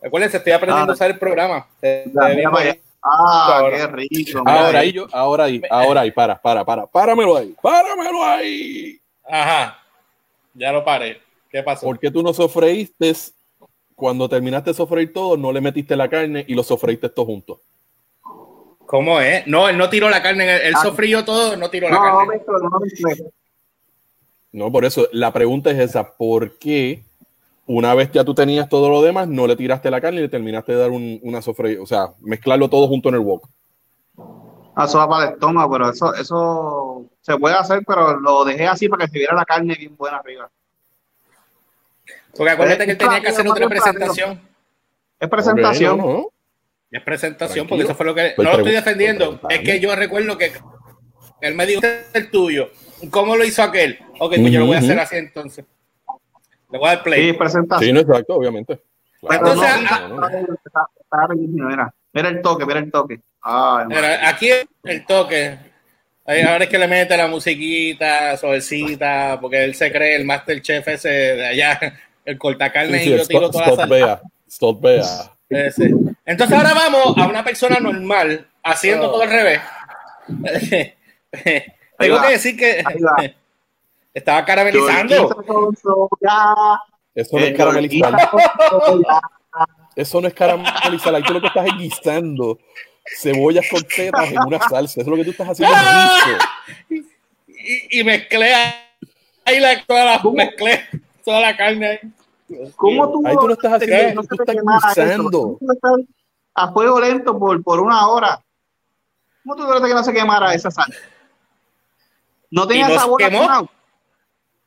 Recuerden, estoy aprendiendo Ah. a usar el programa. Se- se. Ah, Ahora. qué rico. Ahora ahí. ahí, yo, ahora ahí, ahora ahí, para, para, para, páramelo ahí, páramelo ahí. Ajá. Ya lo paré. ¿Qué pasó? ¿Por qué tú no sofreíste cuando terminaste de sofreír todo, no le metiste la carne y lo sofreíste todo junto? ¿Cómo es? No, él no tiró la carne. Él, él Ah. sofrió todo, no tiró la No, no carne. mezclo, no mezclo. No, por eso la pregunta es esa, ¿por qué una vez ya tú tenías todo lo demás, no le tiraste la carne y le terminaste de dar un- una sofreída? O sea, mezclarlo todo junto en el wok. Ah, Eso va para el estómago, pero eso, eso se puede hacer, pero lo dejé así para que se viera la carne bien buena arriba. Porque acuérdate que él tenía que hacer otra presentación. Es presentación. Ok, no, no. Es presentación, Tranquilo. porque eso fue lo que. Estoy no lo estoy defendiendo. estoy Es que yo recuerdo que él me dijo "Este es el tuyo. ¿Cómo lo hizo aquel? Ok, pues yo lo voy a hacer así entonces. Le voy a dar play. Sí, presentación. Sí, no, exacto, obviamente. Claro, Entonces, mira. Mira el toque, mira el toque. Ay, madre. Mira, aquí el toque. Ahí Ahora es que le mete la musiquita, suavecita, porque él se cree el Masterchef ese de allá, el cortacarne Sí, sí, y yo tiro stop, toda la vea. Ese. Entonces ahora vamos a una persona normal haciendo Oh. todo al revés. Tengo va, que decir que estaba caramelizando. Soya, Eso no es eh, caramelizar. Eso no es caramelizar. Ahí tú lo que estás es guisando cebollas con tetas en una salsa. Eso es lo que tú estás haciendo. es. Y, y mezclé ahí la, toda la, mezclé toda la carne ahí. ¿Cómo tú, Ahí tú estás haciendo, tú se te estás estás a fuego lento por, por una hora. ¿Cómo tú crees que no se quemara esa salsa? ¿No tenía no se sabor a quemó?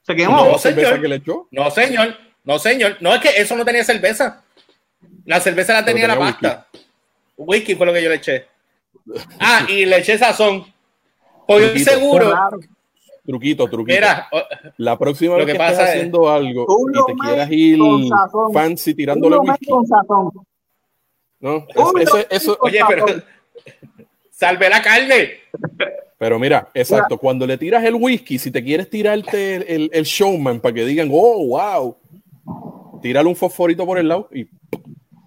¿Se quemó? No, ¿La cerveza señor. que le echó? No, señor. No, señor. No, es que eso no tenía cerveza. La cerveza la tenía la pasta. Whisky fue lo que yo le eché. Ah, y le eché sazón. Seguro. Truquito, truquito. Mira, La próxima Lo vez que que, estés pasa es- haciendo algo y te quieras ir fancy tirándole whisky, con sazón. ¿no? Eso, más eso, oye, pero salve la carne. pero mira, exacto, cuando le tiras el whisky, si te quieres tirarte el, el- el showman para que digan, oh, wow, tírale un fosforito por el lado y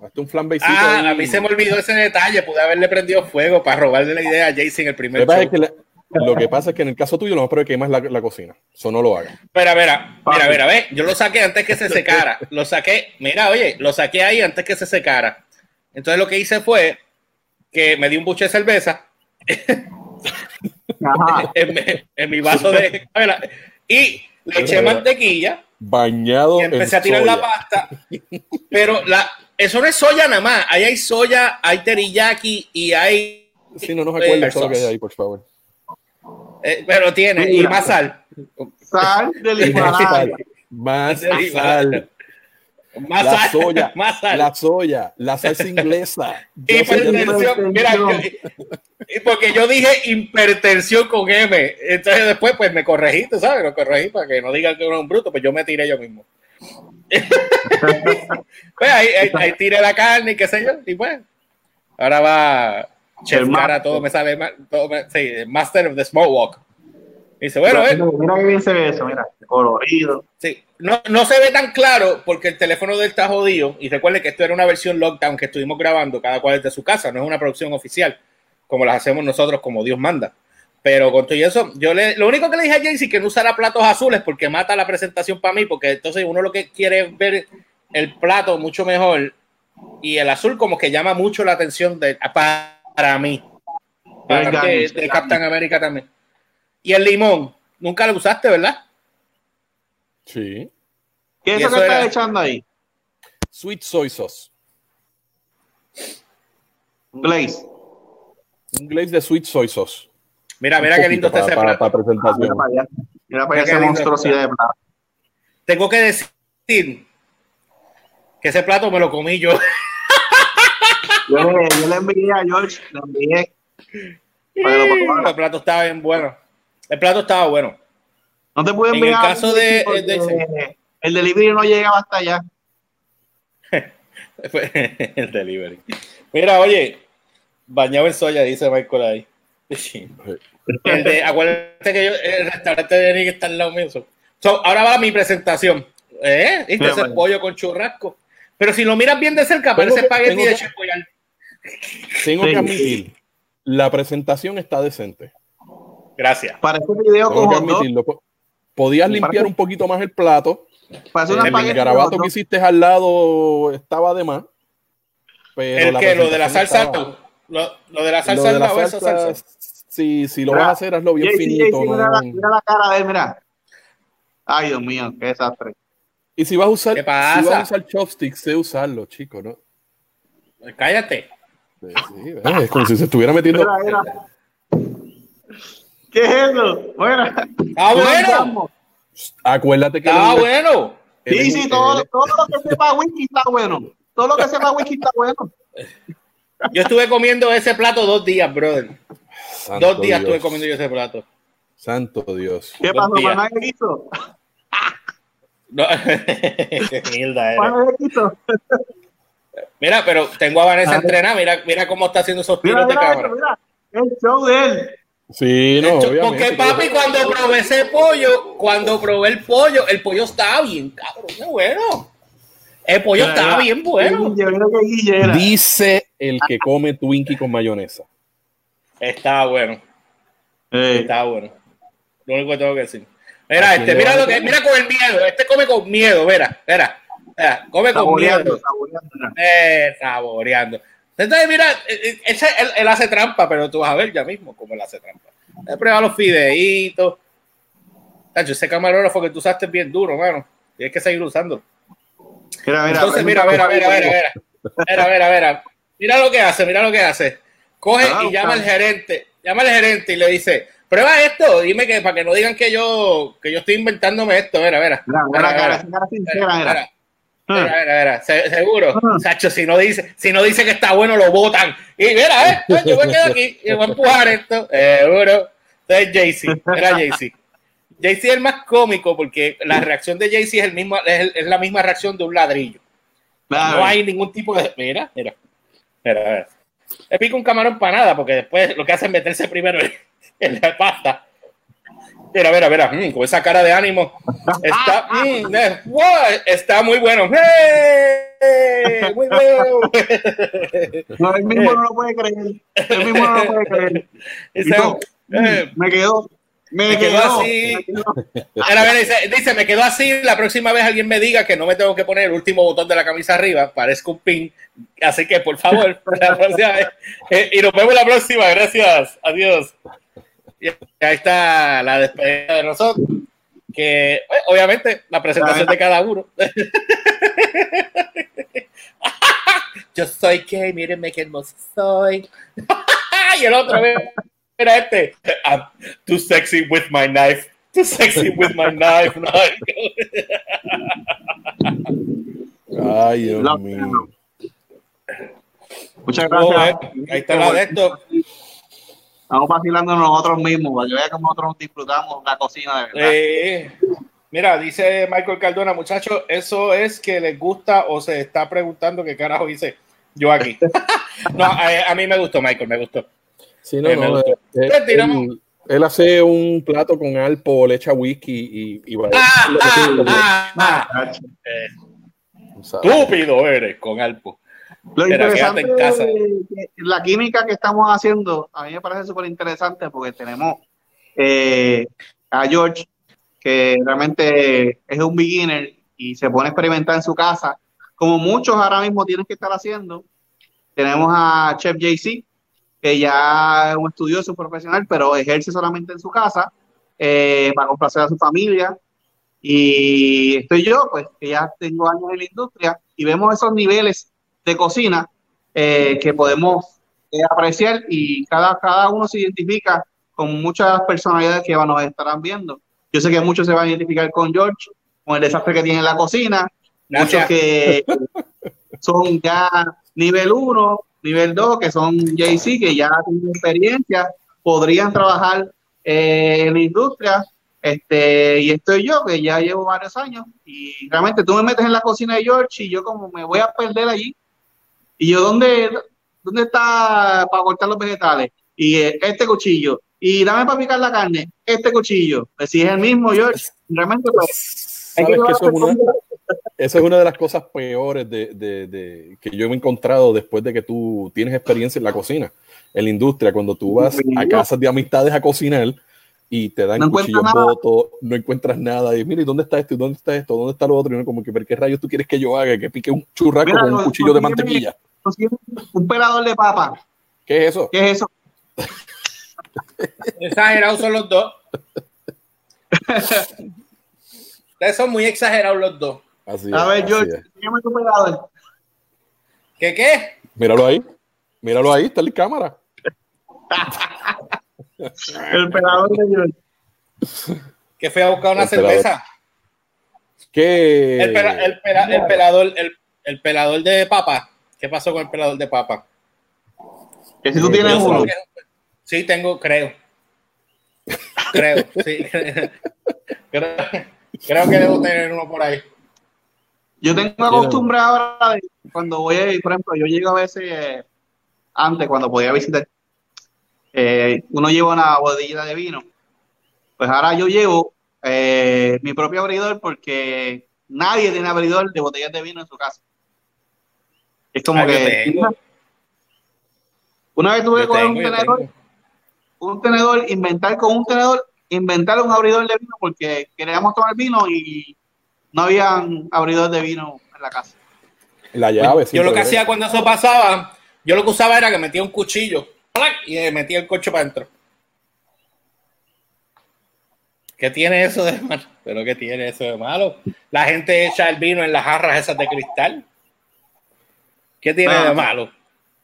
hazte un flambecito. Ah, ahí. a mí se me olvidó ese detalle. Pude haberle prendido fuego para robarle la idea a Jason el primer es show. que la- lo que pasa es que en el caso tuyo lo más probable es que quemas la, la cocina. Eso no lo hagas. Mira, mira, Papi. mira, mira, ve, yo lo saqué antes que se secara. Lo saqué, mira, oye, lo saqué ahí antes que se secara. Entonces lo que hice fue que me di un buche de cerveza en, mi- en mi vaso de mira, y le eché mantequilla Bañado y empecé a tirar la pasta. Pero la, eso no es soya nada más. Ahí hay soya, hay teriyaki y hay. Sí, no nos eh, acuerdes todo lo que hay ahí, por favor. Eh, pero tiene, y más sal. Sal de Más limonada. sal. Más sal. Más La sal. soya. Más sal. La soya. La salsa inglesa. Hipertensión, mira, yo- porque yo dije hipertensión con M, entonces después pues me corregí, tú sabes, lo corregí para que no digan que uno es un bruto, pues yo me tiré yo mismo. pues ahí, ahí, ahí tiré la carne y qué sé yo, y pues ahora va Chef Cara, todo me sale mal, todo me- sí, Master of the Small Walk. Y dice, bueno, eh, Mira, mira qué bien se ve eso, mira, colorido. Sí, no, no se ve tan claro porque el teléfono de él está jodido. Y recuerden que esto era una versión lockdown que estuvimos grabando cada cual desde su casa, no es una producción oficial. como las hacemos nosotros, como Dios manda. Pero con todo eso, yo le, lo único que le dije a Jaycee que no usara platos azules porque mata la presentación para mí, porque entonces uno lo que quiere es ver el plato mucho mejor y el azul como que llama mucho la atención de, para, mí. Para que, de Captain America también. Y el limón, nunca lo usaste, ¿verdad? Sí. ¿Qué es eso que estás echando ahí? Sweet soy sauce. Un glaze. Un glaze de sweet soy sauce. Mira, mira qué lindo está ese plato. Para presentación. Mira para allá, mira para allá esa monstruosidad de plato. Tengo que decir que ese plato me lo comí yo. Yo le, yo le envié a George, le envié. El plato estaba bien bueno. El plato estaba bueno. No te pude enviar. En el caso de, de, el delivery no llegaba hasta allá. el delivery. Mira, oye, bañado en soya, dice Michael ahí. El de, acuérdate que yo, el restaurante de Nick está al lado mío. So, ahora va mi presentación. ¿Eh? ¿Viste ese pollo con churrasco? Pero si lo miras bien de cerca, parece espagueti de chef Tengo que admitir, la presentación está decente. Gracias. Para este video Tengo que admitirlo. Podías limpiar un poquito más el plato. el garabato que hiciste al lado estaba de más. Pero el que lo de la salsa, lo, lo, de la salsa, de la salsa, salsa. Si, si lo mira, vas a hacer, hazlo bien Jay, finito. Jay, mira, la, mira, la, cara de él, mira. Ay, Dios mío, qué desastre. Y si vas a usar, si vas a usar chopsticks, sé usarlo, chico, ¿no? Cállate. Sí, sí, es como si se estuviera metiendo. ¿Qué es eso? Bueno. ¡Ah, bueno! Acuérdate que. ¡Ah, bueno! Sí, sí, todo, todo lo que sepa whisky está bueno. Todo lo que sepa whisky está bueno. Yo estuve comiendo ese plato dos días, brother. Santo dos días Dios. estuve comiendo yo ese plato. Santo Dios. ¿Qué pasó? ¿Para qué hizo? No. Qué mierda era. Mira, pero tengo a Vanessa entrenada. Mira, mira cómo está haciendo esos tiros mira, de mira, cámara. Mira, el show de él. Sí, no, hecho, obviamente. Porque papi, cuando probé ese pollo, cuando probé el pollo, el pollo estaba bien, cabrón, qué bueno. El pollo Mira, estaba bien bueno. Dice el que come Twinkie con mayonesa. Estaba bueno, Ey. estaba bueno. Lo único que tengo que decir. Mira, Aquí este, mira lo a- que, mira con el miedo. Este come con miedo, mira, mira, mira, come Saboreando, saboreando. Eh, saboreando. Entonces, mira, eh, eh, ese- él, él hace trampa, pero tú vas a ver ya mismo cómo él hace trampa. Él prueba los fideitos. Tacho, ese camarógrafo que tú usaste es bien duro, mano. Tienes que seguir usando. Mira, mira. Entonces, mira, mira, mira, mira, mira. Mira, mira, mira. Mira lo que hace, mira lo que hace. Coge Ah, y llama al gerente, llama al gerente y le dice, prueba esto, dime que para que no digan que yo, que yo estoy inventándome esto, mira, mira. Mira, Mira, mira, cara, mira. cara sincera, Mira, mira. Se- seguro, Sacho, si no dice, si no dice que está bueno, lo botan. Y mira, eh, yo me quedo aquí y voy a empujar esto, seguro. Entonces Jaycee, era Jaycee. Jaycee es el más cómico porque la reacción de Jaycee es el mismo, es, el- es la misma reacción de un ladrillo. Claro. No hay ningún tipo de. Mira, mira. Mira, mira. Le pica un camarón para nada, porque después lo que hace es meterse primero en la pasta. Mira, mira, mira, mm, con esa cara de ánimo. Está, mm, eh, wow, está muy bueno. ¡Hey! Muy bueno. No, él mismo no lo puede creer. Él mismo no lo puede creer. Todo, eh, Me quedó. Me, Me quedó quedó. así. me quedó. Mira, mira, dice, dice, me quedó así. La próxima vez alguien me diga que no me tengo que poner el último botón de la camisa arriba, parezco un pin. Así que, por favor, la próxima vez. Eh, y nos vemos la próxima. Gracias. Adiós. Y ahí está la despedida de nosotros. Que, eh, obviamente, la presentación de cada uno. Yo soy gay, mírenme qué hermoso soy. y el otro, mira este. I'm too sexy with my knife. Too sexy with my knife. Ay, Dios mío. Muchas gracias. eh, ahí está la de esto. Estamos vacilando nosotros mismos, para que vean cómo nosotros disfrutamos la cocina de verdad. Eh, mira, dice Michael Cardona, muchachos, eso es que les gusta o se está preguntando qué carajo hice yo aquí. no, a, a mí me gustó, Michael, me gustó. Sí, no, Eh, me no, gustó. eh, eh, Pues él, él hace un plato con alpo, le echa whisky y, y va Ah, ah, ah, estúpido eres con Alpo. Lo interesante en casa. la química que estamos haciendo, a mí me parece súper interesante porque tenemos eh, a George, que realmente es un beginner y se pone a experimentar en su casa, como muchos ahora mismo tienen que estar haciendo. Tenemos a Chef JC, que ya es un estudioso profesional, pero ejerce solamente en su casa eh, para complacer a su familia. Y estoy yo, pues, que ya tengo años en la industria y vemos esos niveles de cocina eh, que podemos eh, apreciar y cada, cada uno se identifica con muchas personalidades que nos estarán viendo. Yo sé que muchos se van a identificar con George, con el desastre que tiene en la cocina, muchos que son ya nivel 1, nivel 2, que son JC, que ya tienen experiencia, podrían trabajar eh, en la industria, este, y estoy yo, que ya llevo varios años, y realmente tú me metes en la cocina de George y yo como me voy a perder allí, y yo, ¿dónde, dónde está para cortar los vegetales? Y eh, este cuchillo. Y dame para picar la carne, este cuchillo. Pues si es el mismo, George, realmente pues, ¿Sabes que eso, es una, esa es una de las cosas peores de, de, de, que yo me he encontrado después de que tú tienes experiencia en la cocina, en la industria, cuando tú vas a casas de amistades a cocinar y te dan no cuchillos no encuentras nada, y mira, ¿y dónde está esto? ¿Y dónde está esto? ¿Dónde está lo otro? Y uno como que, ¿pero qué rayos tú quieres que yo haga? Que pique un churraco con un cuchillo de mantequilla. Un pelador de papa. ¿Qué es eso? ¿Qué es eso? Exagerados son los dos. Ustedes son muy exagerados los dos. Así a ver, George, dígame tu pelador. ¿Qué qué? Míralo ahí. Míralo ahí, está en la cámara. el pelador de George. Que fue a buscar una cerveza. ¿Qué? El, el, el, pelador, el, pelador de papa. ¿Qué pasó con el pelador de papa? Que si tú tienes uno. Sí, tengo, creo. Creo, sí. creo, creo, que debo tener uno por ahí. Yo tengo costumbre ahora de cuando voy, a, por ejemplo, yo llego a veces eh, antes, cuando podía visitar, eh, uno lleva una botella de vino. Pues ahora yo llevo eh, mi propio abridor porque nadie tiene abridor de botellas de vino en su casa. Es como ah, que. Una vez tuve que coger un tenedor, un tenedor, inventar con un tenedor, inventar un abridor de vino porque queríamos tomar vino y no habían abridor de vino en la casa. La llave, Yo lo que hacía cuando eso pasaba, yo lo que usaba era que metía un cuchillo y metía el coche para adentro. ¿Qué tiene eso de malo? ¿Pero qué tiene eso de malo? La gente echa el vino en las jarras esas de cristal. ¿Qué tiene de malo?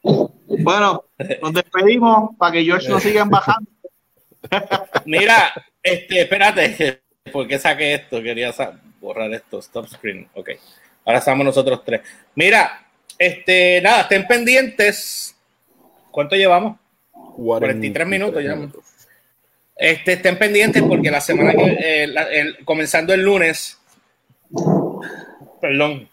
Bueno, nos despedimos para que George nos sigan bajando. Mira, este, espérate, ¿por qué saqué esto? Quería borrar esto, stop screen. Ok, ahora estamos nosotros tres. Mira, este, nada, estén pendientes. ¿Cuánto llevamos? 43 minutos ya. Este, estén pendientes porque la semana que, eh, comenzando el lunes, perdón,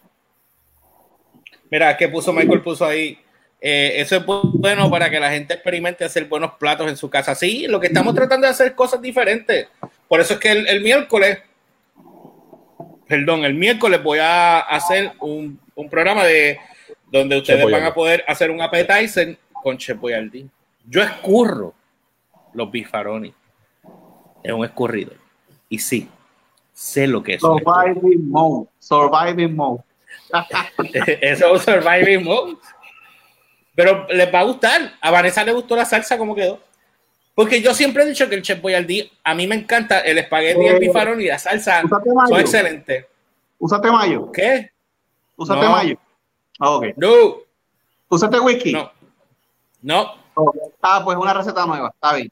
Mira, que puso Michael, puso ahí. Eh, eso es bueno para que la gente experimente hacer buenos platos en su casa. Sí, lo que estamos tratando de hacer cosas diferentes. Por eso es que el, miércoles, perdón, el miércoles voy a hacer un, programa de donde ustedes van a poder hacer un appetizer con Chef Boyardee. Yo escurro los bifarones. Es un escurrido. Y sí, sé lo que es. Surviving mode. Surviving mode. Eso es un surviving mode. Pero les va a gustar. A Vanessa le gustó la salsa como quedó. Porque yo siempre he dicho que el Chef Boyardee, a mí me encanta el espagueti, el bifarón y la salsa. Son excelentes. ¿Usaste mayo? ¿Qué? ¿Usaste mayo? Ah, ok. No. ¿Usaste whisky? No. No. Ah, pues una receta nueva. Está bien.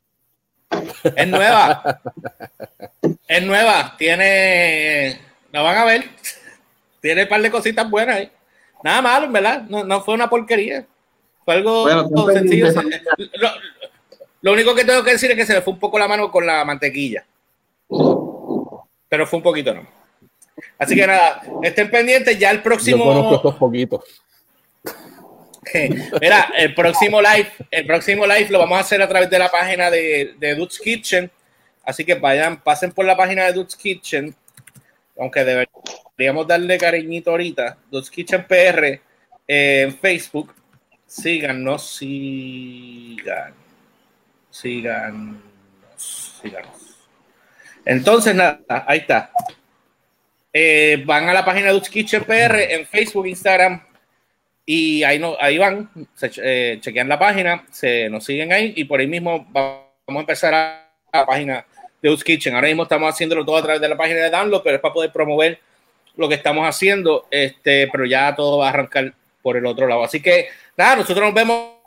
Es nueva. es nueva. Tiene. La van a ver. Tiene un par de cositas buenas ahí. Nada malo, ¿verdad? No, no fue una porquería. Fue algo sencillo. Lo, único que tengo que decir es que se le fue un poco la mano con la mantequilla. Pero fue un poquito, ¿no? Así que nada, estén pendientes ya el próximo. Yo conozco estos poquitos. Mira, el próximo live, el próximo live lo vamos a hacer a través de la página de, de Dude's Kitchen. Así que vayan, pasen por la página de Dude's Kitchen. Aunque deberíamos darle cariñito ahorita. Dude's Kitchen PR en Facebook. Síganos, sigan, síganos, síganos. Entonces, nada, ahí está. Eh, van a la página Dutch Kitchen PR en Facebook, Instagram, y ahí, no, ahí van, se, eh, chequean la página, se nos siguen ahí, y por ahí mismo vamos a empezar a, la página de Dutch Kitchen. Ahora mismo estamos haciéndolo todo a través de la página de Download, pero es para poder promover lo que estamos haciendo, este, pero ya todo va a arrancar por el otro lado. Así que nada, nosotros nos vemos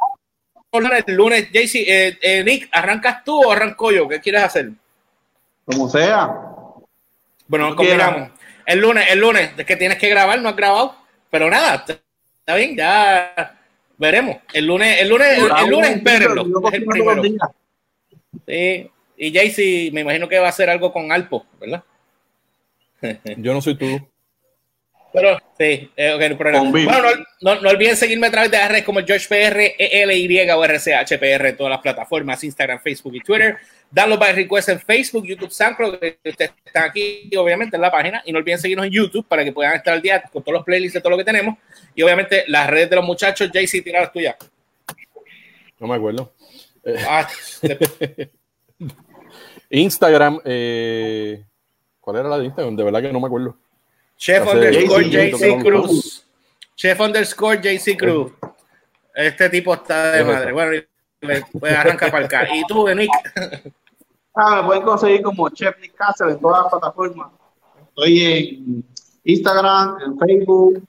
el lunes. JC, eh, eh, Nick, ¿arrancas tú o arranco yo? ¿Qué quieres hacer? Como sea. Bueno, nos combinamos. El lunes, el lunes, es que tienes que grabar, no has grabado, pero nada, está bien, ya veremos. El lunes, el lunes, el, lunes, espérenlo. Es el primero. Sí, y Jaycee, me imagino que va a hacer algo con Alpo, ¿verdad? Yo no soy tú. Pero sí, eh, okay, Bueno, no, no, olviden seguirme a través de las redes como George PR, ELY o RCHPR en todas las plataformas, Instagram, Facebook y Twitter. Danlo by request en Facebook, YouTube, SoundCloud, que ustedes están aquí, obviamente, en la página. Y no olviden seguirnos en YouTube para que puedan estar al día con todos los playlists de todo lo que tenemos. Y obviamente las redes de los muchachos, JC, tira las tuyas. No me acuerdo. Ah, Instagram, eh, ¿cuál era la de Instagram? De verdad que no me acuerdo. Chef underscore JC Cruz. Chef underscore JC Cruz. Este tipo está de madre. Bueno, puede arrancar para acá. ¿Y tú, Nick? Ah, me pueden conseguir como Chef Nick Cáceres en todas las plataformas. Estoy en Instagram, en Facebook,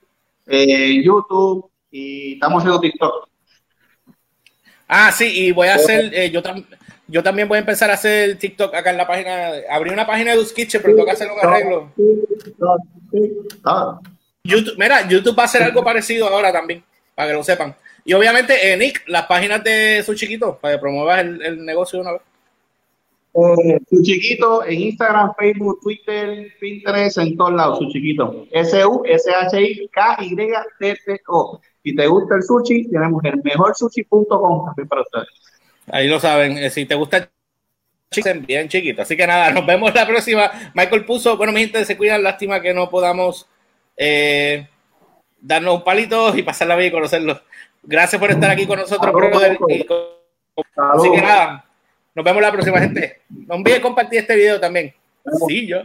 en YouTube y estamos haciendo TikTok. Ah, sí, y voy a hacer, eh, yo, yo también voy a empezar a hacer TikTok acá en la página. Abrí una página de Us Kitchen, pero tengo que hacer un arreglo. YouTube, mira, YouTube va a hacer algo parecido ahora también, para que lo sepan. Y obviamente, eh, Nick, las páginas de su chiquito, para que promuevas el, negocio de una vez. Eh, su chiquito en Instagram, Facebook, Twitter, Pinterest, en todos lados, su chiquito. S-U-S-H-I-K-Y-T-T-O. Si te gusta el sushi, tenemos el mejor sushi.com también para ustedes. Ahí lo saben. Eh, si te gusta bien chiquito. Así que nada, nos vemos la próxima. Michael puso, bueno, mi gente, se cuidan, lástima que no podamos eh, darnos un palito y pasar la vida y conocerlos. Gracias por estar aquí con nosotros, Así que nada, nos vemos la próxima, gente. No olviden compartir este video también. Sí, yo.